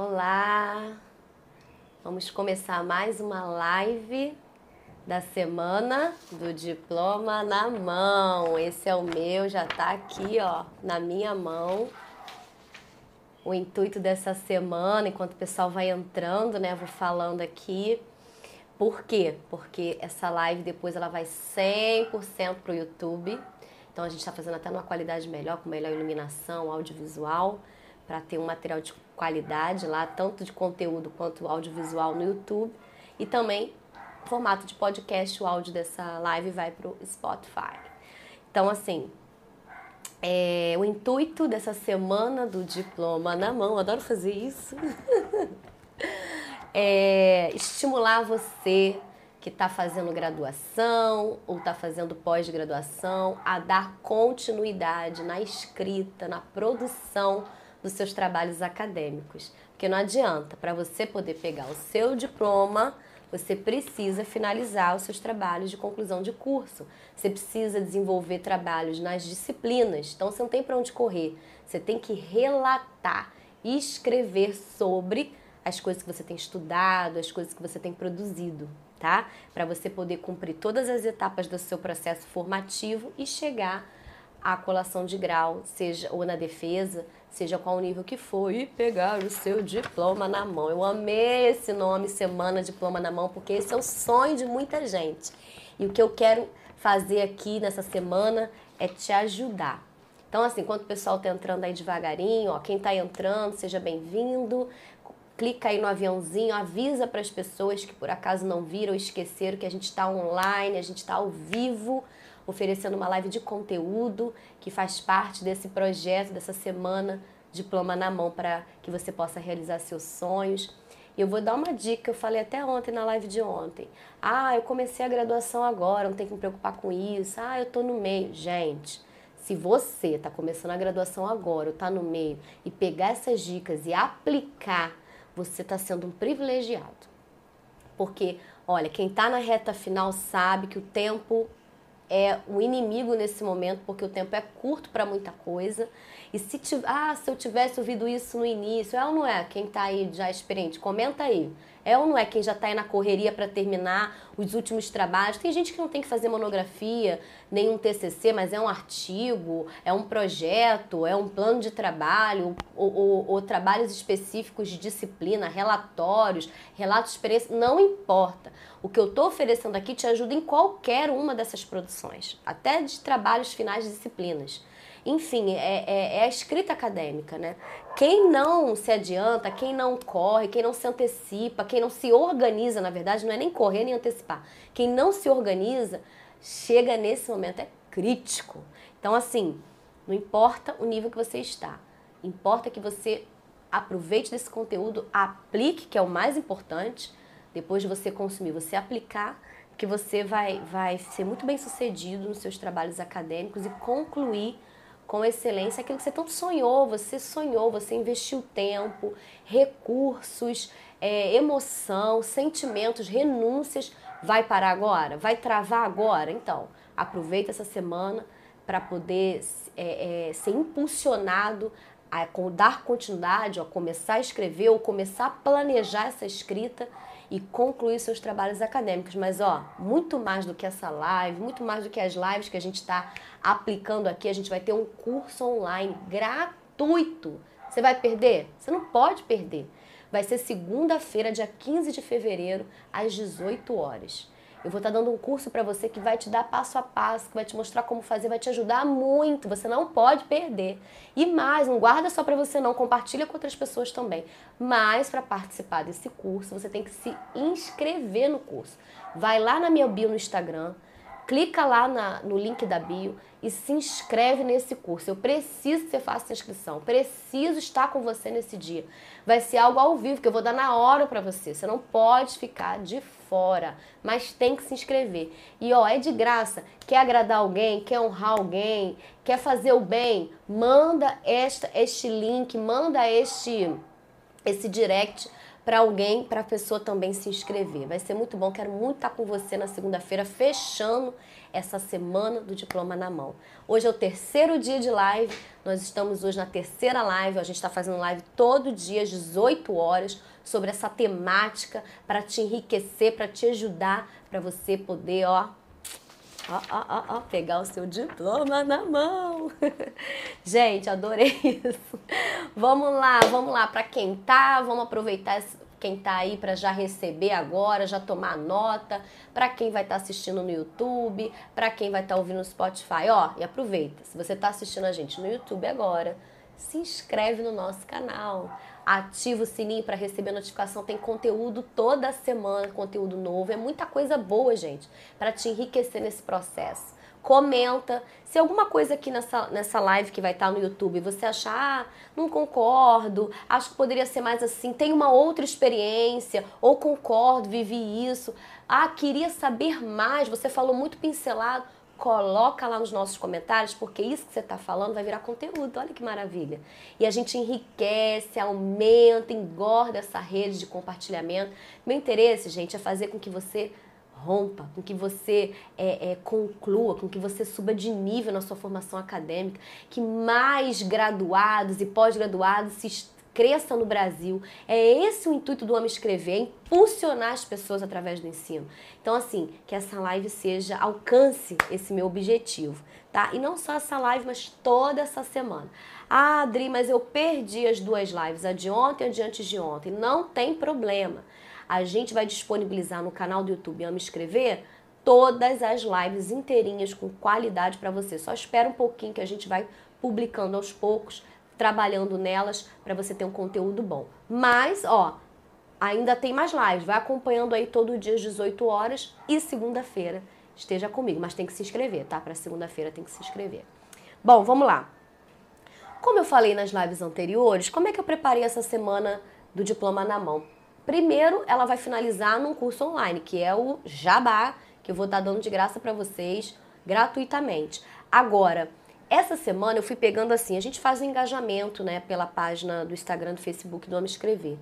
Olá! Vamos começar mais uma live da semana do diploma na mão. Esse é o meu, já tá aqui, ó, na minha mão. O intuito dessa semana, enquanto o pessoal vai entrando, né, vou falando aqui. Por quê? Porque essa live depois ela vai 100% pro YouTube. Então a gente está fazendo até numa qualidade melhor, com melhor iluminação, audiovisual, para ter um material de qualidade lá, tanto de conteúdo quanto audiovisual no YouTube. E também formato de podcast, o áudio dessa live vai para o Spotify. Então, assim, é, o intuito dessa semana do diploma na mão, adoro fazer isso, é estimular você que está fazendo graduação ou está fazendo pós-graduação a dar continuidade na escrita, na produção dos seus trabalhos acadêmicos. Porque não adianta, para você poder pegar o seu diploma, você precisa finalizar os seus trabalhos de conclusão de curso. Você precisa desenvolver trabalhos nas disciplinas. Então você não tem para onde correr. Você tem que relatar, escrever sobre as coisas que você tem estudado, as coisas que você tem produzido, tá? Para você poder cumprir todas as etapas do seu processo formativo e chegar à colação de grau, seja ou na defesa, seja qual o nível que for, e pegar o seu diploma na mão. Eu amei esse nome, Semana Diploma na Mão, porque esse é o sonho de muita gente. E o que eu quero fazer aqui nessa semana é te ajudar. Então, assim, enquanto o pessoal está entrando aí devagarinho, ó, quem está entrando, seja bem-vindo. Clica aí no aviãozinho, avisa para as pessoas que por acaso não viram, esqueceram que a gente está online, a gente está ao vivo oferecendo uma live de conteúdo que faz parte desse projeto, dessa semana Diploma na Mão, para que você possa realizar seus sonhos. E eu vou dar uma dica, eu falei até ontem na live de ontem. Ah, eu comecei a graduação agora, não tem que me preocupar com isso. Ah, eu tô no meio. Gente, se você está começando a graduação agora, ou está no meio, e pegar essas dicas e aplicar, você está sendo um privilegiado. Porque, olha, quem está na reta final sabe que o tempo é o inimigo nesse momento, porque o tempo é curto para muita coisa. E se, ah, se eu tivesse ouvido isso no início, é ou não é? Quem está aí já experiente, comenta aí. É ou não é quem já está aí na correria para terminar os últimos trabalhos? Tem gente que não tem que fazer monografia, nenhum TCC, mas é um artigo, é um projeto, é um plano de trabalho, ou, ou, ou trabalhos específicos de disciplina, relatórios, relatos de experiência, não importa. O que eu estou oferecendo aqui te ajuda em qualquer uma dessas produções, até de trabalhos finais de disciplinas. Enfim, é, é, é, a escrita acadêmica, né? Quem não se adianta, quem não corre, quem não se antecipa, quem não se organiza, na verdade, não é nem correr nem antecipar. Quem não se organiza, chega nesse momento, é crítico. Então, assim, não importa o nível que você está, importa que você aproveite desse conteúdo, aplique, que é o mais importante, depois de você consumir, você aplicar, que você vai, vai ser muito bem sucedido nos seus trabalhos acadêmicos e concluir com excelência aquilo que você tanto sonhou, você sonhou, você investiu tempo, recursos, é, emoção, sentimentos, renúncias. Vai parar agora? Vai travar agora? Então, aproveita essa semana para poder é, é, ser impulsionado a dar continuidade, a começar a escrever ou começar a planejar essa escrita e concluir seus trabalhos acadêmicos. Mas, ó, muito mais do que essa live, muito mais do que as lives que a gente está aplicando aqui, a gente vai ter um curso online gratuito. Você vai perder? Você não pode perder. Vai ser segunda-feira, dia 15 de fevereiro, às 18 horas. Eu vou estar dando um curso para você que vai te dar passo a passo, que vai te mostrar como fazer, vai te ajudar muito. Você não pode perder. E mais, não guarda só para você não, compartilha com outras pessoas também. Mas para participar desse curso, você tem que se inscrever no curso. Vai lá na minha bio no Instagram, clica lá na, no link da bio e se inscreve nesse curso. Eu preciso que você faça a inscrição, preciso estar com você nesse dia. Vai ser algo ao vivo que eu vou dar na hora para você. Você não pode ficar de fora, mas tem que se inscrever. E ó, é de graça. Quer agradar alguém, quer honrar alguém, quer fazer o bem, manda esta este link, manda este esse direct para alguém, para a pessoa também se inscrever. Vai ser muito bom. Quero muito estar com você na segunda-feira, fechando essa semana do diploma na mão. Hoje é o terceiro dia de live. Nós estamos hoje na terceira live. A gente está fazendo live todo dia às 18 horas sobre essa temática para te enriquecer, para te ajudar, para você poder, ó, ó, ó, ó, pegar o seu diploma na mão. Gente, adorei isso. Vamos lá, vamos lá. Para quem tá, vamos aproveitar quem tá aí para já receber agora, já tomar nota, para quem vai estar tá assistindo no YouTube, para quem vai estar tá ouvindo no Spotify, ó, e aproveita. Se você tá assistindo a gente no YouTube agora, se inscreve no nosso canal ativa o sininho para receber notificação. Tem conteúdo toda semana, conteúdo novo. É muita coisa boa, gente, para te enriquecer nesse processo. Comenta. Se alguma coisa aqui nessa, nessa live que vai estar no YouTube você achar, ah, não concordo, acho que poderia ser mais assim, tem uma outra experiência, ou concordo, vivi isso, ah, queria saber mais, você falou muito pincelado coloca lá nos nossos comentários, porque isso que você está falando vai virar conteúdo. Olha que maravilha. E a gente enriquece, aumenta, engorda essa rede de compartilhamento. Meu interesse, gente, é fazer com que você rompa, com que você é, é, conclua, com que você suba de nível na sua formação acadêmica, que mais graduados e pós-graduados se cresça no Brasil. É esse o intuito do Homem Escrever, é impulsionar as pessoas através do ensino. Então, assim, que essa live seja, alcance esse meu objetivo, tá? E não só essa live, mas toda essa semana. Ah, Adri, mas eu perdi as duas lives, a de ontem e a de antes de ontem. Não tem problema. A gente vai disponibilizar no canal do YouTube Ame Escrever todas as lives inteirinhas com qualidade para você. Só espera um pouquinho que a gente vai publicando aos poucos trabalhando nelas para você ter um conteúdo bom. Mas, ó, ainda tem mais lives. Vai acompanhando aí todo dia às 18 horas e segunda-feira esteja comigo, mas tem que se inscrever, tá? Para segunda-feira tem que se inscrever. Bom, vamos lá. Como eu falei nas lives anteriores, como é que eu preparei essa semana do diploma na mão? Primeiro, ela vai finalizar num curso online, que é o Jabá, que eu vou estar dando de graça para vocês gratuitamente. Agora, essa semana eu fui pegando assim, a gente faz um engajamento, né, pela página do Instagram, do Facebook do Homem Escrever.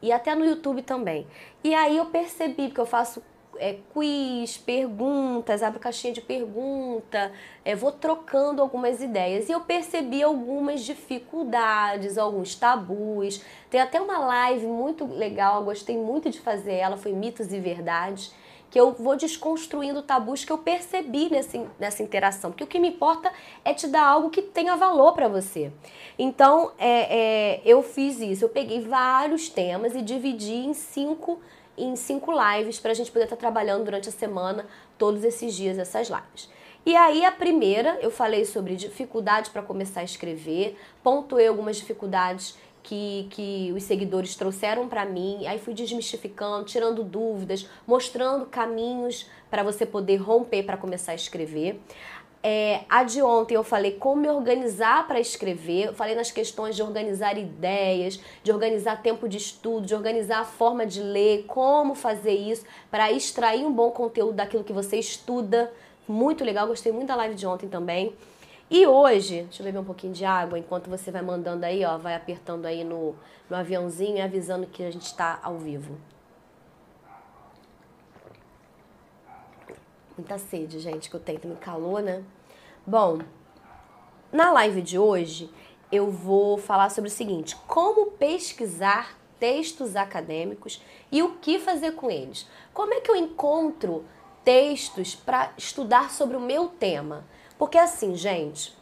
E até no YouTube também. E aí eu percebi, porque eu faço é, quiz, perguntas, abro caixinha de pergunta, é, vou trocando algumas ideias. E eu percebi algumas dificuldades, alguns tabus. Tem até uma live muito legal, gostei muito de fazer ela, foi Mitos e Verdades que eu vou desconstruindo tabus que eu percebi nesse, nessa interação. Porque o que me importa é te dar algo que tenha valor para você. Então, é, é, eu fiz isso. Eu peguei vários temas e dividi em cinco, em cinco lives para a gente poder estar tá trabalhando durante a semana, todos esses dias, essas lives. E aí, a primeira, eu falei sobre dificuldade para começar a escrever, pontuei algumas dificuldades que, que os seguidores trouxeram para mim. Aí fui desmistificando, tirando dúvidas, mostrando caminhos para você poder romper para começar a escrever. É, a de ontem eu falei como me organizar para escrever, eu falei nas questões de organizar ideias, de organizar tempo de estudo, de organizar a forma de ler, como fazer isso para extrair um bom conteúdo daquilo que você estuda. Muito legal, gostei muito da live de ontem também. E hoje, deixa eu beber um pouquinho de água enquanto você vai mandando aí, ó, vai apertando aí no, no aviãozinho e avisando que a gente está ao vivo. Muita sede, gente, que eu tenho, me calor, né? Bom, na live de hoje eu vou falar sobre o seguinte: como pesquisar textos acadêmicos e o que fazer com eles. Como é que eu encontro textos para estudar sobre o meu tema? Porque assim, gente,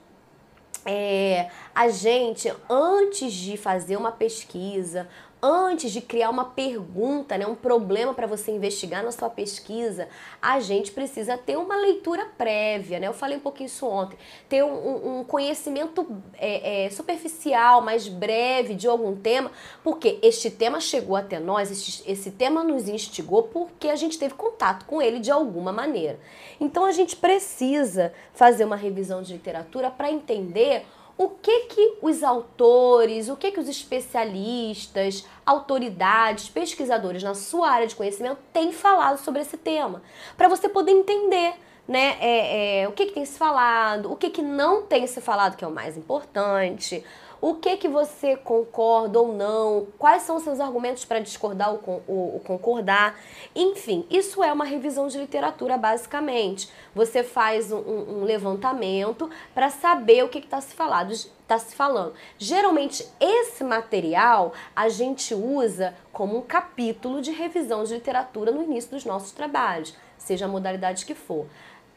é, a gente, antes de fazer uma pesquisa, antes de criar uma pergunta, né, um problema para você investigar na sua pesquisa, a gente precisa ter uma leitura prévia, né? Eu falei um pouquinho isso ontem, ter um, um conhecimento é, é, superficial, mais breve de algum tema, porque este tema chegou até nós, este, esse tema nos instigou porque a gente teve contato com ele de alguma maneira. Então a gente precisa fazer uma revisão de literatura para entender o que que os autores, o que que os especialistas, autoridades, pesquisadores na sua área de conhecimento têm falado sobre esse tema, para você poder entender né, é, é, o que, que tem se falado, o que, que não tem se falado, que é o mais importante, o que que você concorda ou não, quais são os seus argumentos para discordar ou, ou, ou, concordar. Enfim, isso é uma revisão de literatura, basicamente. Você faz um, um levantamento para saber o que está se falando. Tá se falando. Geralmente, esse material a gente usa como um capítulo de revisão de literatura no início dos nossos trabalhos, seja a modalidade que for.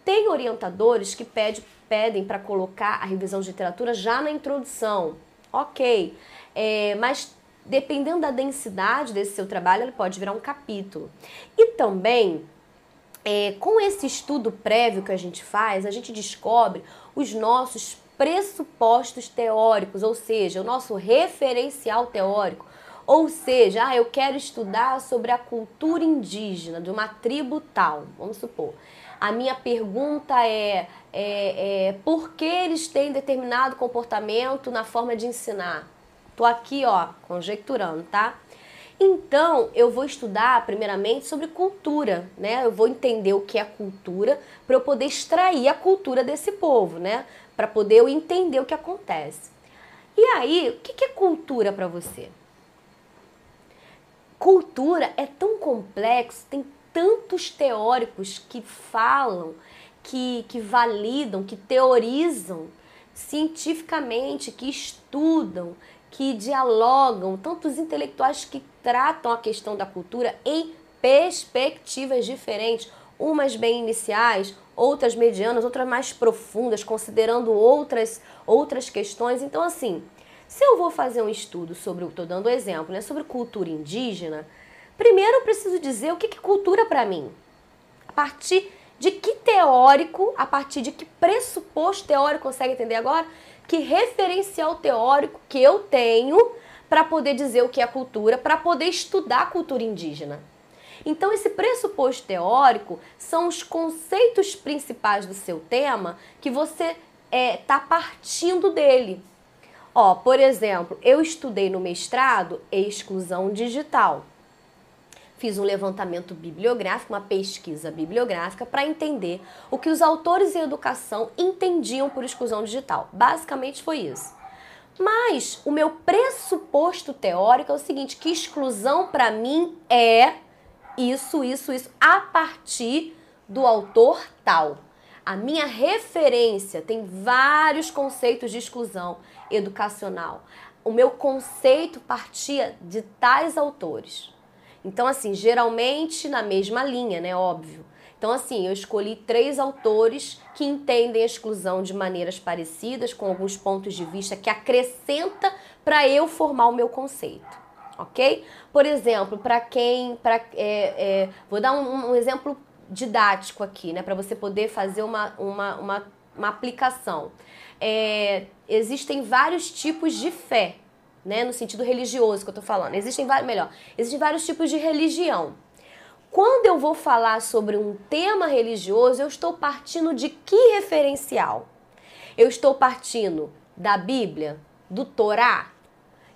Tem orientadores que pede, pedem para colocar a revisão de literatura já na introdução ok. É, mas dependendo da densidade desse seu trabalho, ele pode virar um capítulo. E também, é, com esse estudo prévio que a gente faz, a gente descobre os nossos pressupostos teóricos, ou seja, o nosso referencial teórico. Ou seja, ah, eu quero estudar sobre a cultura indígena de uma tribo tal, vamos supor. A minha pergunta é, é, é por que eles têm determinado comportamento na forma de ensinar? Tô aqui, ó, conjecturando, tá? Então, eu vou estudar primeiramente sobre cultura, né? Eu vou entender o que é cultura para eu poder extrair a cultura desse povo, né? Para poder eu entender o que acontece. E aí, o que é cultura para você? Cultura é tão complexo, tem tantos teóricos que falam, que, que validam, que teorizam cientificamente, que estudam, que dialogam, tantos intelectuais que tratam a questão da cultura em perspectivas diferentes, umas bem iniciais, outras medianas, outras mais profundas, considerando outras outras questões. Então assim, se eu vou fazer um estudo sobre, estou dando exemplo, né, sobre cultura indígena, Primeiro eu preciso dizer o que é cultura para mim. A partir de que teórico, a partir de que pressuposto teórico consegue entender agora? Que referencial teórico que eu tenho para poder dizer o que é cultura, para poder estudar a cultura indígena. Então, esse pressuposto teórico são os conceitos principais do seu tema que você está é, tá partindo dele. Ó, por exemplo, eu estudei no mestrado exclusão digital fiz um levantamento bibliográfico, uma pesquisa bibliográfica para entender o que os autores em educação entendiam por exclusão digital. Basicamente foi isso. Mas o meu pressuposto teórico é o seguinte, que exclusão para mim é isso, isso, isso a partir do autor tal. A minha referência tem vários conceitos de exclusão educacional. O meu conceito partia de tais autores. Então, assim, geralmente na mesma linha, né? Óbvio. Então, assim, eu escolhi três autores que entendem a exclusão de maneiras parecidas, com alguns pontos de vista que acrescenta para eu formar o meu conceito, ok? Por exemplo, para quem, para, é, é, vou dar um, um, exemplo didático aqui, né, para você poder fazer uma, uma, uma, uma aplicação. É, existem vários tipos de fé, né, no sentido religioso que eu tô falando. Existem vários, melhor, existem vários tipos de religião. Quando eu vou falar sobre um tema religioso, eu estou partindo de que referencial? Eu estou partindo da Bíblia, do Torá?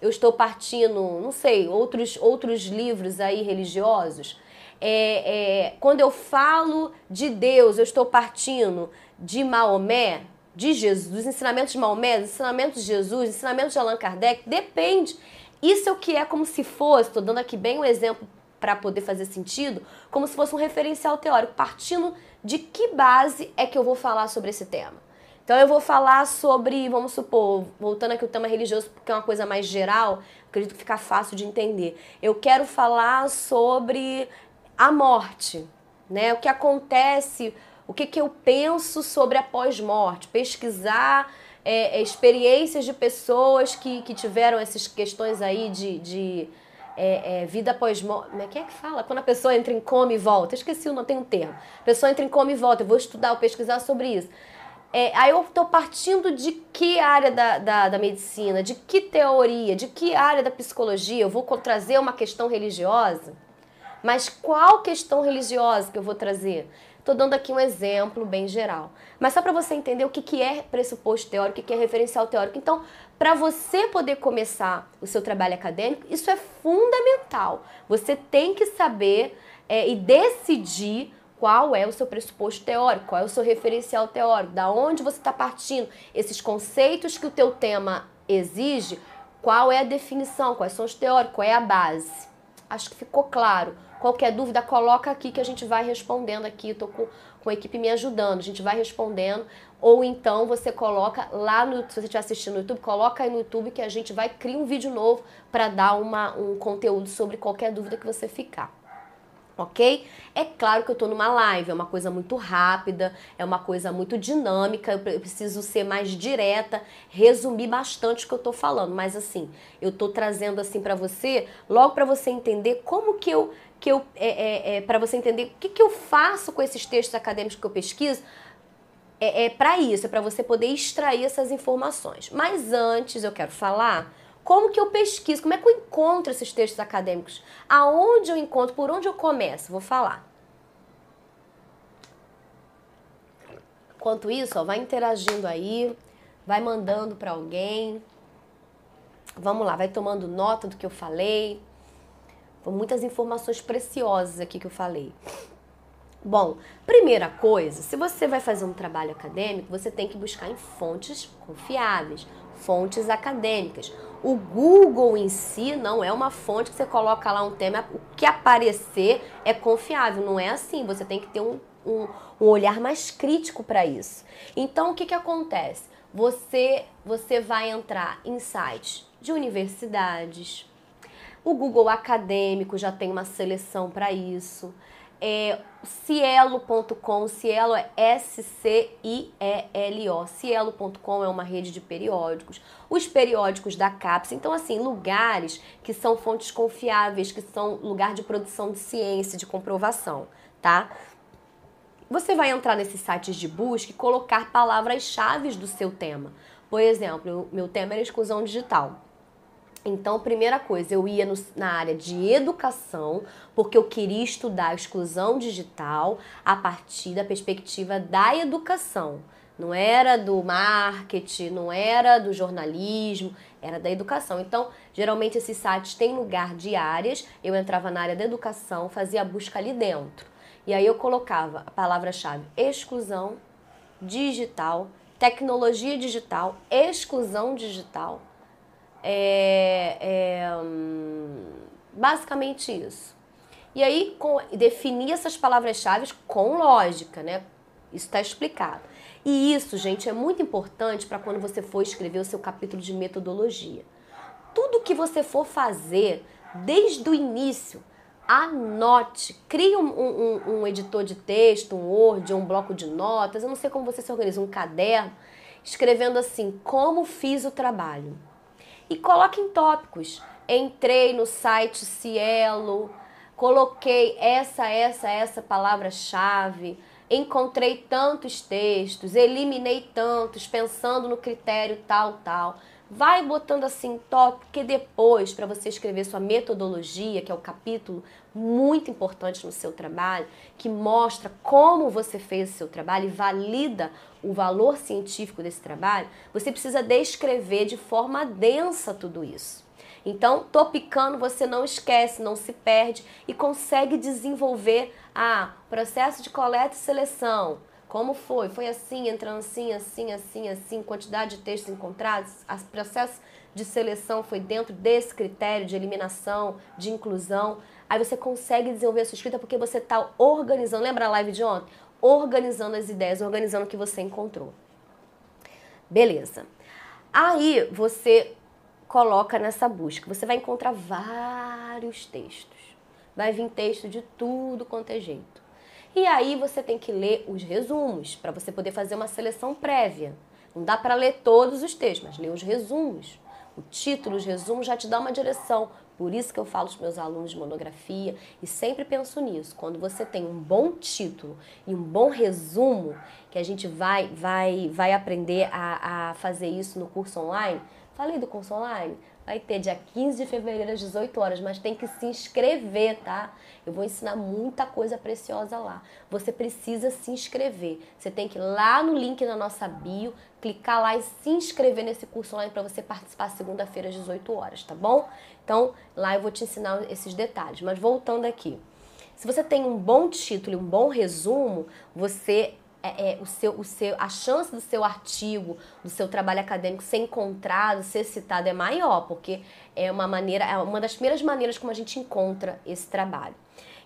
Eu estou partindo, não sei, outros, outros livros aí religiosos? É, é, quando eu falo de Deus, eu estou partindo de Maomé, de Jesus, dos ensinamentos de Maomé, dos ensinamentos de Jesus, dos ensinamentos de Allan Kardec, depende. Isso é o que é como se fosse, estou dando aqui bem um exemplo para poder fazer sentido, como se fosse um referencial teórico, partindo de que base é que eu vou falar sobre esse tema. Então eu vou falar sobre, vamos supor, voltando aqui o tema religioso, porque é uma coisa mais geral, acredito que fica fácil de entender. Eu quero falar sobre a morte, né? O que acontece o que, que eu penso sobre a pós-morte, pesquisar é, é, experiências de pessoas que, que tiveram essas questões aí de, de é, é, vida pós-morte. Como é que é que fala? Quando a pessoa entra em coma e volta. Eu esqueci, não tem um termo. A pessoa entra em coma e volta. Eu vou estudar, vou pesquisar sobre isso. É, aí eu estou partindo de que área da, da, da, medicina, de que teoria, de que área da psicologia. Eu vou trazer uma questão religiosa. Mas qual questão religiosa que eu vou trazer? Estou dando aqui um exemplo bem geral. Mas só para você entender o que, que é pressuposto teórico, o que, é referencial teórico. Então, para você poder começar o seu trabalho acadêmico, isso é fundamental. Você tem que saber é, e decidir qual é o seu pressuposto teórico, qual é o seu referencial teórico, da onde você está partindo, esses conceitos que o teu tema exige qual é a definição, quais são os teóricos, qual é a base. Acho que ficou claro. Qualquer dúvida, coloca aqui que a gente vai respondendo aqui. Estou com, com a equipe me ajudando, a gente vai respondendo. Ou então você coloca lá no se você estiver assistindo no YouTube, coloca aí no YouTube que a gente vai criar um vídeo novo para dar uma, um conteúdo sobre qualquer dúvida que você ficar ok? É claro que eu tô numa live, é uma coisa muito rápida, é uma coisa muito dinâmica, eu preciso ser mais direta, resumir bastante o que eu tô falando, mas assim, eu tô trazendo assim para você, logo para você entender como que eu, que eu é, é, é para você entender o que, que eu faço com esses textos acadêmicos que eu pesquiso, é, é para isso, é para você poder extrair essas informações. Mas antes eu quero falar como que eu pesquiso? Como é que eu encontro esses textos acadêmicos? Aonde eu encontro? Por onde eu começo? Vou falar. Enquanto isso, ó, vai interagindo aí, vai mandando para alguém. Vamos lá, vai tomando nota do que eu falei. Foram muitas informações preciosas aqui que eu falei. Bom, primeira coisa, se você vai fazer um trabalho acadêmico, você tem que buscar em fontes confiáveis, fontes acadêmicas. O Google em si não é uma fonte que você coloca lá um tema, o que aparecer é confiável. Não é assim. Você tem que ter um, um, um olhar mais crítico para isso. Então, o que, que acontece? Você, você vai entrar em sites de universidades. O Google Acadêmico já tem uma seleção para isso é Cielo.com, Cielo é S-C-I-E-L-O. Cielo.com é uma rede de periódicos. Os periódicos da CAPES, então assim, lugares que são fontes confiáveis, que são lugar de produção de ciência, de comprovação, tá? Você vai entrar nesses sites de busca e colocar palavras-chave do seu tema. Por exemplo, meu tema era exclusão digital. Então, primeira coisa, eu ia no, na área de educação, porque eu queria estudar a exclusão digital a partir da perspectiva da educação. Não era do marketing, não era do jornalismo, era da educação. Então, geralmente esses sites têm lugar de áreas. Eu entrava na área da educação, fazia a busca ali dentro. E aí eu colocava a palavra-chave exclusão digital, tecnologia digital, exclusão digital é, é, basicamente isso. E aí, com, definir essas palavras-chave com lógica, né? Isso está explicado. E isso, gente, é muito importante para quando você for escrever o seu capítulo de metodologia. Tudo que você for fazer, desde o início, anote, crie um, um, um, editor de texto, um Word, um bloco de notas, eu não sei como você se organiza, um caderno, escrevendo assim, como fiz o trabalho e coloque em tópicos. Entrei no site Cielo, coloquei essa, essa, essa palavra-chave, encontrei tantos textos, eliminei tantos, pensando no critério tal, tal. Vai botando assim top, que depois, para você escrever sua metodologia, que é o capítulo muito importante no seu trabalho, que mostra como você fez o seu trabalho e valida o valor científico desse trabalho, você precisa descrever de forma densa tudo isso. Então, topicando, você não esquece, não se perde e consegue desenvolver a ah, processo de coleta e seleção como foi? Foi assim, entrando assim, assim, assim, assim, quantidade de textos encontrados? O processo de seleção foi dentro desse critério de eliminação, de inclusão. Aí você consegue desenvolver a sua escrita porque você está organizando. Lembra a live de ontem? Organizando as ideias, organizando o que você encontrou. Beleza. Aí você coloca nessa busca. Você vai encontrar vários textos. Vai vir texto de tudo quanto é jeito. E aí você tem que ler os resumos para você poder fazer uma seleção prévia. Não dá para ler todos os textos, mas ler os resumos. O título, os resumos já te dá uma direção. Por isso que eu falo para os meus alunos de monografia e sempre penso nisso. Quando você tem um bom título e um bom resumo, que a gente vai vai vai aprender a, a fazer isso no curso online. Falei do curso online? Vai ter dia 15 de fevereiro às 18 horas, mas tem que se inscrever, tá? Eu vou ensinar muita coisa preciosa lá. Você precisa se inscrever. Você tem que ir lá no link na nossa bio, clicar lá e se inscrever nesse curso online para você participar segunda-feira às 18 horas, tá bom? Então, lá eu vou te ensinar esses detalhes. Mas voltando aqui. Se você tem um bom título e um bom resumo, você é, é, o seu, o seu, a chance do seu artigo, do seu trabalho acadêmico ser encontrado, ser citado é maior, porque é uma maneira, é uma das primeiras maneiras como a gente encontra esse trabalho.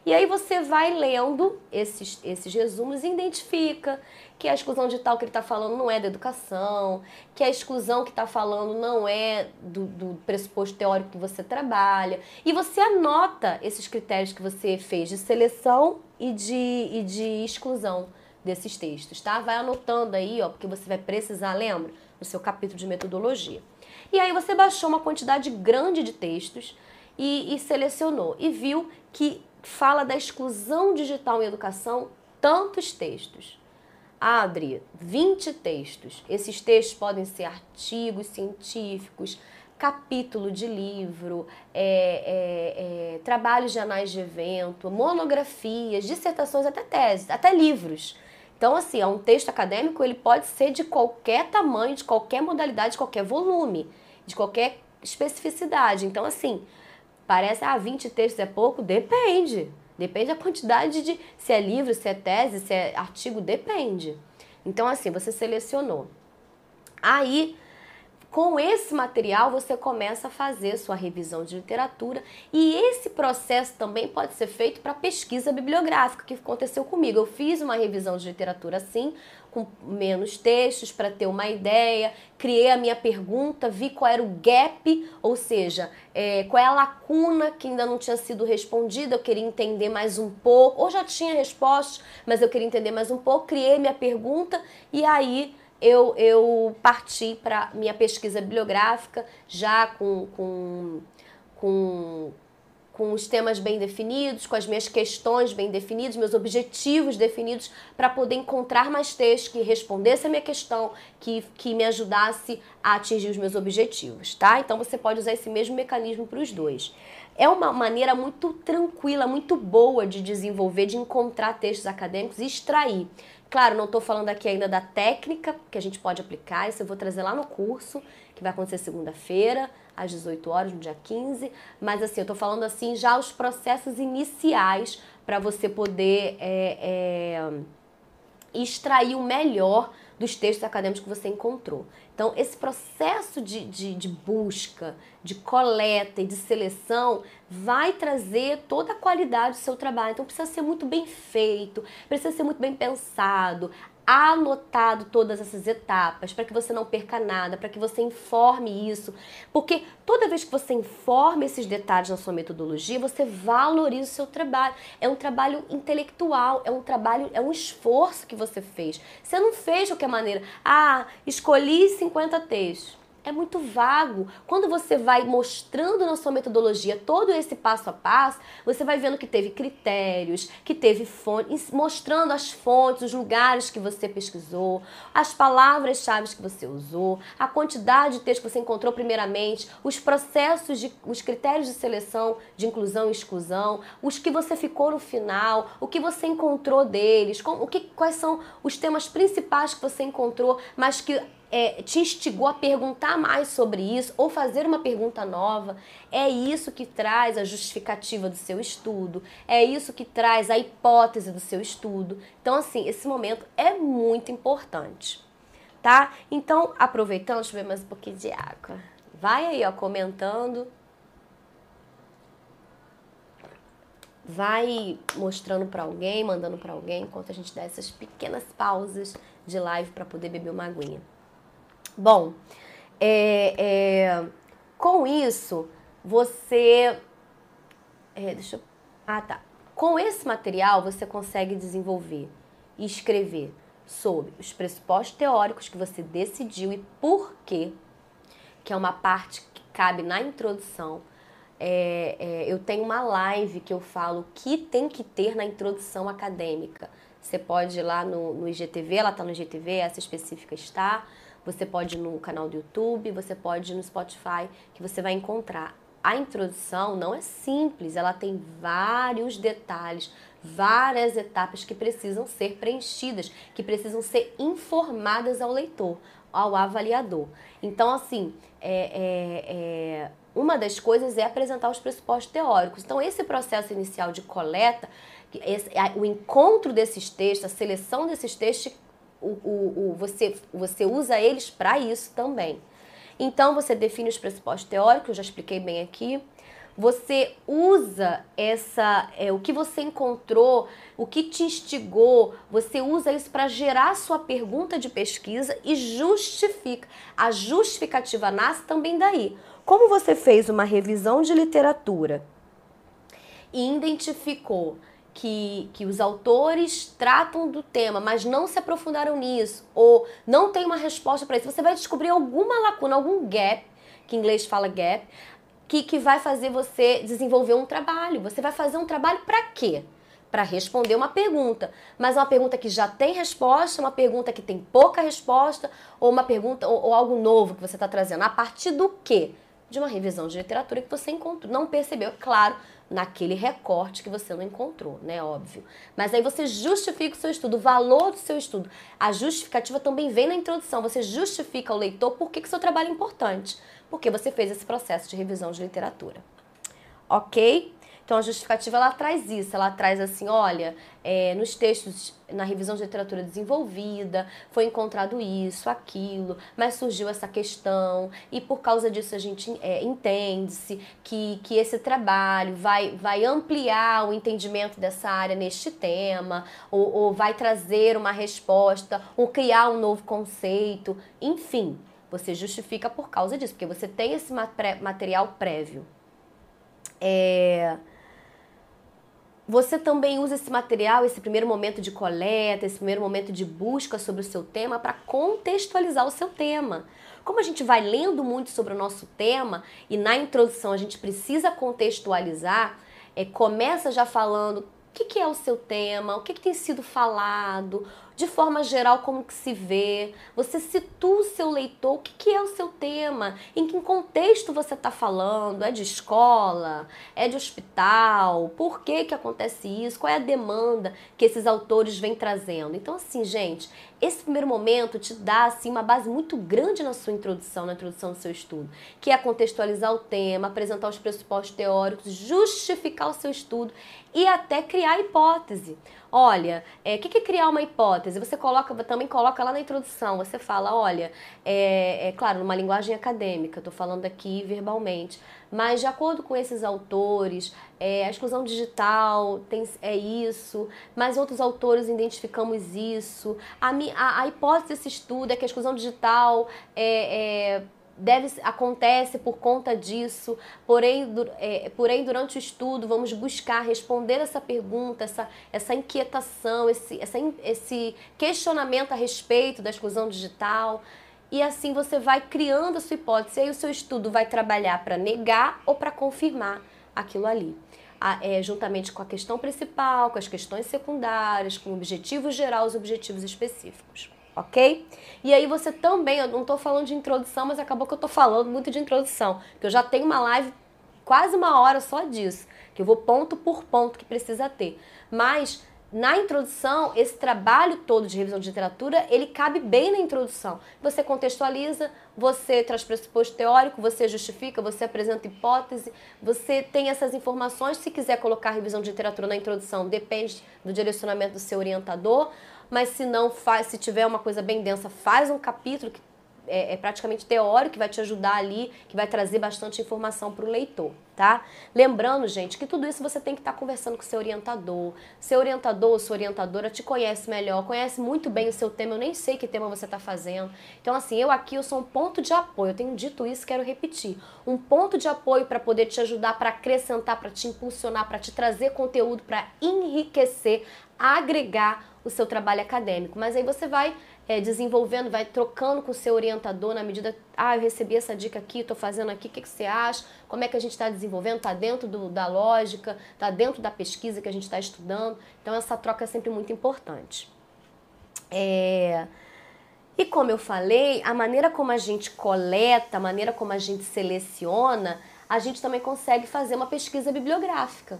E aí você vai lendo esses, esses resumos e identifica que a exclusão digital que ele está falando não é da educação, que a exclusão que está falando não é do, do, pressuposto teórico que você trabalha. E você anota esses critérios que você fez de seleção e de, e de exclusão desses textos, tá? Vai anotando aí, ó, porque você vai precisar, lembra? No seu capítulo de metodologia. E aí você baixou uma quantidade grande de textos e, e selecionou e viu que fala da exclusão digital em educação, tantos textos. Ah, Adri, 20 textos. Esses textos podem ser artigos científicos, capítulo de livro, é, é, é, trabalhos de anais de evento, monografias, dissertações, até teses, até livros. Então, assim, é um texto acadêmico, ele pode ser de qualquer tamanho, de qualquer modalidade, de qualquer volume, de qualquer especificidade. Então, assim, Parece, ah, 20 textos é pouco? Depende. Depende da quantidade de. Se é livro, se é tese, se é artigo, depende. Então, assim, você selecionou. Aí com esse material você começa a fazer sua revisão de literatura e esse processo também pode ser feito para pesquisa bibliográfica, que aconteceu comigo. Eu fiz uma revisão de literatura assim, com menos textos para ter uma ideia, criei a minha pergunta, vi qual era o gap, ou seja, é, qual é a lacuna que ainda não tinha sido respondida, eu queria entender mais um pouco, ou já tinha respostas, mas eu queria entender mais um pouco, criei minha pergunta e aí eu, eu parti para minha pesquisa bibliográfica já com, com, com, com os temas bem definidos, com as minhas questões bem definidas, meus objetivos definidos, para poder encontrar mais textos que respondesse a minha questão, que, que me ajudasse a atingir os meus objetivos, tá? Então você pode usar esse mesmo mecanismo para os dois. É uma maneira muito tranquila, muito boa de desenvolver, de encontrar textos acadêmicos e extrair. Claro, não estou falando aqui ainda da técnica que a gente pode aplicar, isso eu vou trazer lá no curso, que vai acontecer segunda-feira, às 18 horas, no dia 15. Mas assim, eu estou falando assim já os processos iniciais para você poder é, é, extrair o melhor dos textos acadêmicos que você encontrou. Então, esse processo de, de, de, busca, de coleta e de seleção vai trazer toda a qualidade do seu trabalho. Então, precisa ser muito bem feito, precisa ser muito bem pensado anotado todas essas etapas para que você não perca nada, para que você informe isso, porque toda vez que você informa esses detalhes na sua metodologia, você valoriza o seu trabalho. É um trabalho intelectual, é um trabalho, é um esforço que você fez. Você não fez de qualquer maneira. Ah, escolhi 50 textos é muito vago. Quando você vai mostrando na sua metodologia todo esse passo a passo, você vai vendo que teve critérios, que teve fontes, mostrando as fontes, os lugares que você pesquisou, as palavras-chave que você usou, a quantidade de texto que você encontrou primeiramente, os processos, de, os critérios de seleção, de inclusão e exclusão, os que você ficou no final, o que você encontrou deles, o que, quais são os temas principais que você encontrou, mas que é, te instigou a perguntar mais sobre isso ou fazer uma pergunta nova. É isso que traz a justificativa do seu estudo, é isso que traz a hipótese do seu estudo. Então, assim, esse momento é muito importante, tá? Então, aproveitando, deixa eu ver mais um pouquinho de água. Vai aí, ó, comentando. Vai mostrando para alguém, mandando para alguém, enquanto a gente dá essas pequenas pausas de live para poder beber uma aguinha. Bom, é, é, com isso, você. É, deixa eu. Ah, tá. Com esse material, você consegue desenvolver e escrever sobre os pressupostos teóricos que você decidiu e por quê, que é uma parte que cabe na introdução. É, é, eu tenho uma live que eu falo o que tem que ter na introdução acadêmica. Você pode ir lá no, no IGTV, ela está no IGTV, essa específica está. Você pode ir no canal do YouTube, você pode ir no Spotify, que você vai encontrar. A introdução não é simples, ela tem vários detalhes, várias etapas que precisam ser preenchidas, que precisam ser informadas ao leitor, ao avaliador. Então, assim, é, é, é, uma das coisas é apresentar os pressupostos teóricos. Então, esse processo inicial de coleta, esse, o encontro desses textos, a seleção desses textos o, o, o você, você usa eles para isso também. Então você define os pressupostos teóricos, eu já expliquei bem aqui. Você usa essa, é, o que você encontrou, o que te instigou, você usa isso para gerar sua pergunta de pesquisa e justifica. A justificativa nasce também daí. Como você fez uma revisão de literatura e identificou que, que os autores tratam do tema, mas não se aprofundaram nisso, ou não tem uma resposta para isso, você vai descobrir alguma lacuna, algum gap, que em inglês fala gap, que, que vai fazer você desenvolver um trabalho. Você vai fazer um trabalho para quê? Para responder uma pergunta. Mas uma pergunta que já tem resposta, uma pergunta que tem pouca resposta, ou uma pergunta, ou, ou algo novo que você está trazendo. A partir do quê? De uma revisão de literatura que você encontrou, não percebeu, claro, naquele recorte que você não encontrou, né? Óbvio. Mas aí você justifica o seu estudo, o valor do seu estudo. A justificativa também vem na introdução. Você justifica ao leitor por que, que seu trabalho é importante. Porque você fez esse processo de revisão de literatura. Ok? Então a justificativa ela traz isso, ela traz assim, olha, é, nos textos, na revisão de literatura desenvolvida, foi encontrado isso, aquilo, mas surgiu essa questão e por causa disso a gente é, entende-se que, que esse trabalho vai, vai ampliar o entendimento dessa área neste tema, ou, ou vai trazer uma resposta, ou criar um novo conceito, enfim. Você justifica por causa disso, porque você tem esse material prévio. É, você também usa esse material, esse primeiro momento de coleta, esse primeiro momento de busca sobre o seu tema para contextualizar o seu tema. Como a gente vai lendo muito sobre o nosso tema e na introdução a gente precisa contextualizar, é, começa já falando o que, que é o seu tema, o que, que tem sido falado, de forma geral, como que se vê. Você situa o seu leitor, o que, que é o seu tema, em que contexto você está falando, é de escola, é de hospital, por que, que acontece isso, qual é a demanda que esses autores vêm trazendo. Então, assim, gente, esse primeiro momento te dá assim uma base muito grande na sua introdução, na introdução do seu estudo, que é contextualizar o tema, apresentar os pressupostos teóricos, justificar o seu estudo e até criar hipótese. Olha, o é, que, que é criar uma hipótese? Você coloca, também coloca lá na introdução, você fala, olha, é, é claro, numa linguagem acadêmica, estou falando aqui verbalmente, mas de acordo com esses autores, é, a exclusão digital tem, é isso, mas outros autores identificamos isso. A, a, a hipótese desse estudo é que a exclusão digital é, é deve, acontece por conta disso, porém, é, porém durante o estudo vamos buscar responder essa pergunta, essa, essa inquietação, esse, essa, esse questionamento a respeito da exclusão digital. E assim você vai criando a sua hipótese, e aí o seu estudo vai trabalhar para negar ou para confirmar aquilo ali. é, juntamente com a questão principal, com as questões secundárias, com o objetivo geral os objetivos específicos ok? E aí você também, eu não estou falando de introdução, mas acabou que eu estou falando muito de introdução, que eu já tenho uma live quase uma hora só disso, que eu vou ponto por ponto que precisa ter. Mas na introdução, esse trabalho todo de revisão de literatura, ele cabe bem na introdução. Você contextualiza, você traz pressuposto teórico, você justifica, você apresenta hipótese, você tem essas informações. Se quiser colocar revisão de literatura na introdução, depende do direcionamento do seu orientador mas se não faz, se tiver uma coisa bem densa, faz um capítulo que é, é praticamente teórico, que vai te ajudar ali, que vai trazer bastante informação para o leitor, tá? Lembrando, gente, que tudo isso você tem que estar tá conversando com seu orientador. Seu orientador ou sua orientadora te conhece melhor, conhece muito bem o seu tema, eu nem sei que tema você está fazendo. Então, assim, eu aqui eu sou um ponto de apoio, eu tenho dito isso, quero repetir. Um ponto de apoio para poder te ajudar, para acrescentar, para te impulsionar, para te trazer conteúdo, para enriquecer, agregar o seu trabalho acadêmico. Mas aí você vai é, desenvolvendo, vai trocando com o seu orientador na medida, ah, eu recebi essa dica aqui, estou fazendo aqui, o que, que você acha? Como é que a gente está desenvolvendo? Está dentro do, da lógica, está dentro da pesquisa que a gente está estudando. Então essa troca é sempre muito importante. É... E como eu falei, a maneira como a gente coleta, a maneira como a gente seleciona, a gente também consegue fazer uma pesquisa bibliográfica.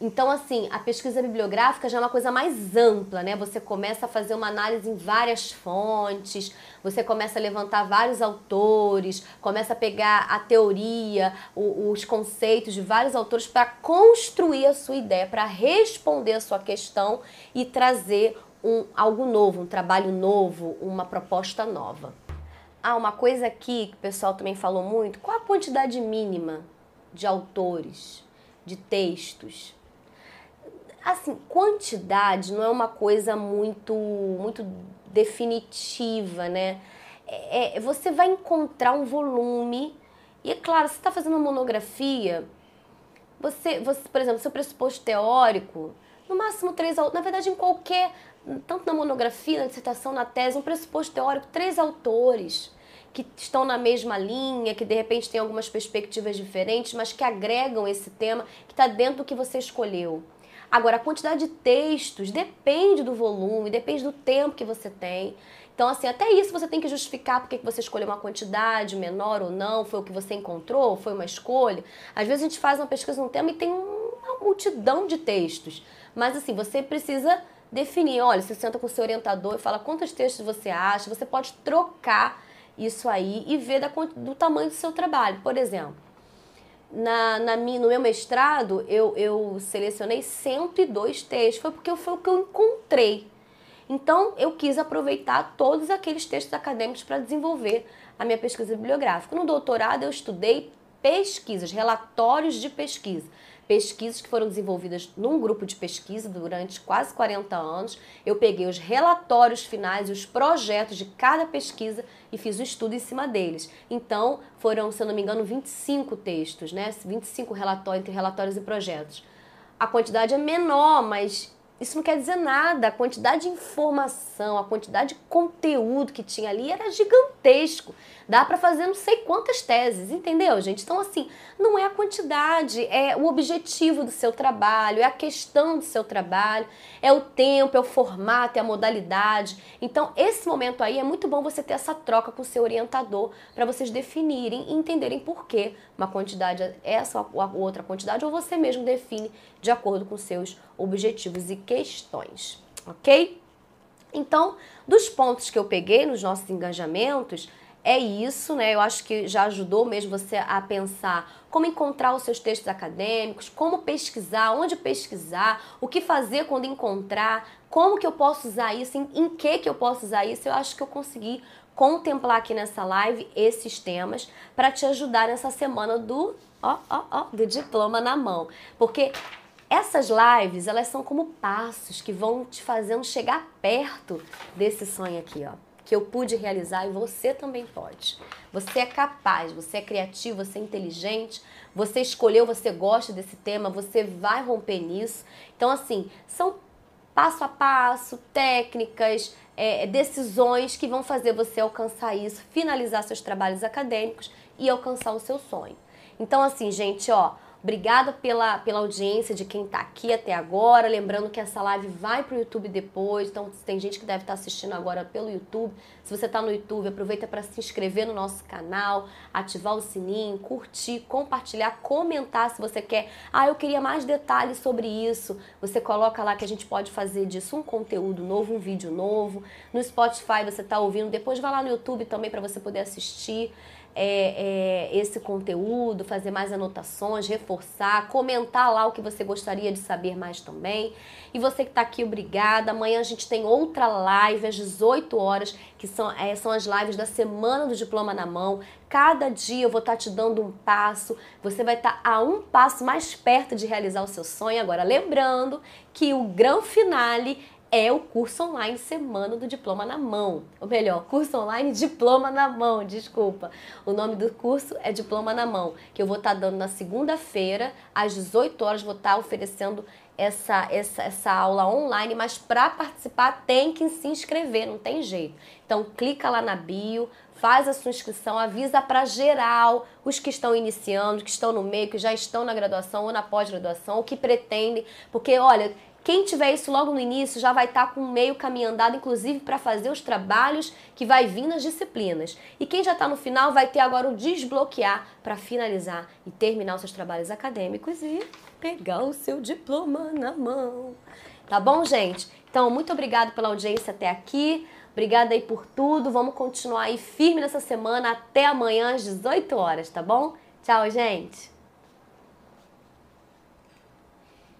Então, assim, a pesquisa bibliográfica já é uma coisa mais ampla, né? Você começa a fazer uma análise em várias fontes, você começa a levantar vários autores, começa a pegar a teoria, os conceitos de vários autores para construir a sua ideia, para responder a sua questão e trazer um, algo novo, um trabalho novo, uma proposta nova. Ah, uma coisa aqui que o pessoal também falou muito: qual a quantidade mínima de autores, de textos? Assim, quantidade não é uma coisa muito, muito definitiva, né? É, é você vai encontrar um volume, e é claro, você está fazendo uma monografia, você, você, por exemplo, seu pressuposto teórico, no máximo três autores, na verdade, em qualquer, tanto na monografia, na dissertação, na tese, um pressuposto teórico, três autores que estão na mesma linha, que de repente têm algumas perspectivas diferentes, mas que agregam esse tema que está dentro do que você escolheu. Agora, a quantidade de textos depende do volume, depende do tempo que você tem. Então, assim, até isso você tem que justificar porque você escolheu uma quantidade menor ou não, foi o que você encontrou, foi uma escolha. Às vezes a gente faz uma pesquisa num tema e tem uma multidão de textos. Mas, assim, você precisa definir. Olha, você senta com o seu orientador e fala quantos textos você acha. Você pode trocar isso aí e ver da, do tamanho do seu trabalho. Por exemplo, na, na, no meu mestrado, eu, eu selecionei 102 textos, foi porque foi o que eu encontrei. Então, eu quis aproveitar todos aqueles textos acadêmicos para desenvolver a minha pesquisa bibliográfica. No doutorado, eu estudei pesquisas, relatórios de pesquisa pesquisas que foram desenvolvidas num grupo de pesquisa durante quase 40 anos. Eu peguei os relatórios finais e os projetos de cada pesquisa e fiz o estudo em cima deles. Então, foram, se eu não me engano, 25 textos, né? 25 relatórios entre relatórios e projetos. A quantidade é menor, mas isso não quer dizer nada. A quantidade de informação, a quantidade de conteúdo que tinha ali era gigantesco. Dá para fazer não sei quantas teses, entendeu, gente? Então, assim, não é a quantidade, é o objetivo do seu trabalho, é a questão do seu trabalho, é o tempo, é o formato, é a modalidade. Então, esse momento aí é muito bom você ter essa troca com o seu orientador para vocês definirem e entenderem por que uma quantidade é essa ou outra quantidade, ou você mesmo define de acordo com seus objetivos e questões, ok? Então, dos pontos que eu peguei nos nossos engajamentos, é isso, né? Eu acho que já ajudou mesmo você a pensar como encontrar os seus textos acadêmicos, como pesquisar, onde pesquisar, o que fazer quando encontrar, como que eu posso usar isso, em, em que que eu posso usar isso. Eu acho que eu consegui contemplar aqui nessa live esses temas para te ajudar nessa semana do ó, ó, ó, do diploma na mão. Porque essas lives, elas são como passos que vão te fazendo chegar perto desse sonho aqui, ó que eu pude realizar e você também pode. Você é capaz, você é criativo, você é inteligente, você escolheu, você gosta desse tema, você vai romper nisso. Então, assim, são passo a passo, técnicas, é, decisões que vão fazer você alcançar isso, finalizar seus trabalhos acadêmicos e alcançar o seu sonho. Então, assim, gente, ó, Obrigada pela, pela audiência de quem está aqui até agora. Lembrando que essa live vai para o YouTube depois, então tem gente que deve estar tá assistindo agora pelo YouTube. Se você está no YouTube, aproveita para se inscrever no nosso canal, ativar o sininho, curtir, compartilhar, comentar se você quer. Ah, eu queria mais detalhes sobre isso. Você coloca lá que a gente pode fazer disso um conteúdo novo, um vídeo novo. No Spotify você está ouvindo, depois vai lá no YouTube também para você poder assistir é, é, esse conteúdo, fazer mais anotações, reforçar, comentar lá o que você gostaria de saber mais também. E você que está aqui, obrigada. Amanhã a gente tem outra live às 18 horas, que são, é, são as lives da semana do diploma na mão. Cada dia eu vou estar tá te dando um passo, você vai estar tá a um passo mais perto de realizar o seu sonho. Agora, lembrando que o grande finale é o curso online Semana do Diploma na Mão. Ou melhor, curso online Diploma na Mão, desculpa. O nome do curso é Diploma na Mão, que eu vou estar tá dando na segunda-feira, às 18 horas, vou estar tá oferecendo essa, essa, essa aula online, mas para participar tem que se inscrever, não tem jeito. Então clica lá na bio, faz a sua inscrição, avisa para geral, os que estão iniciando, que estão no meio, que já estão na graduação ou na pós-graduação, ou que pretendem, porque olha, quem tiver isso logo no início já vai estar tá com meio caminho andado, inclusive para fazer os trabalhos que vai vir nas disciplinas. E quem já está no final vai ter agora o desbloquear para finalizar e terminar os seus trabalhos acadêmicos e pegar o seu diploma na mão. Tá bom, gente? Então, muito obrigado pela audiência até aqui. Obrigada aí por tudo. Vamos continuar aí firme nessa semana até amanhã às 18 horas, tá bom? Tchau, gente.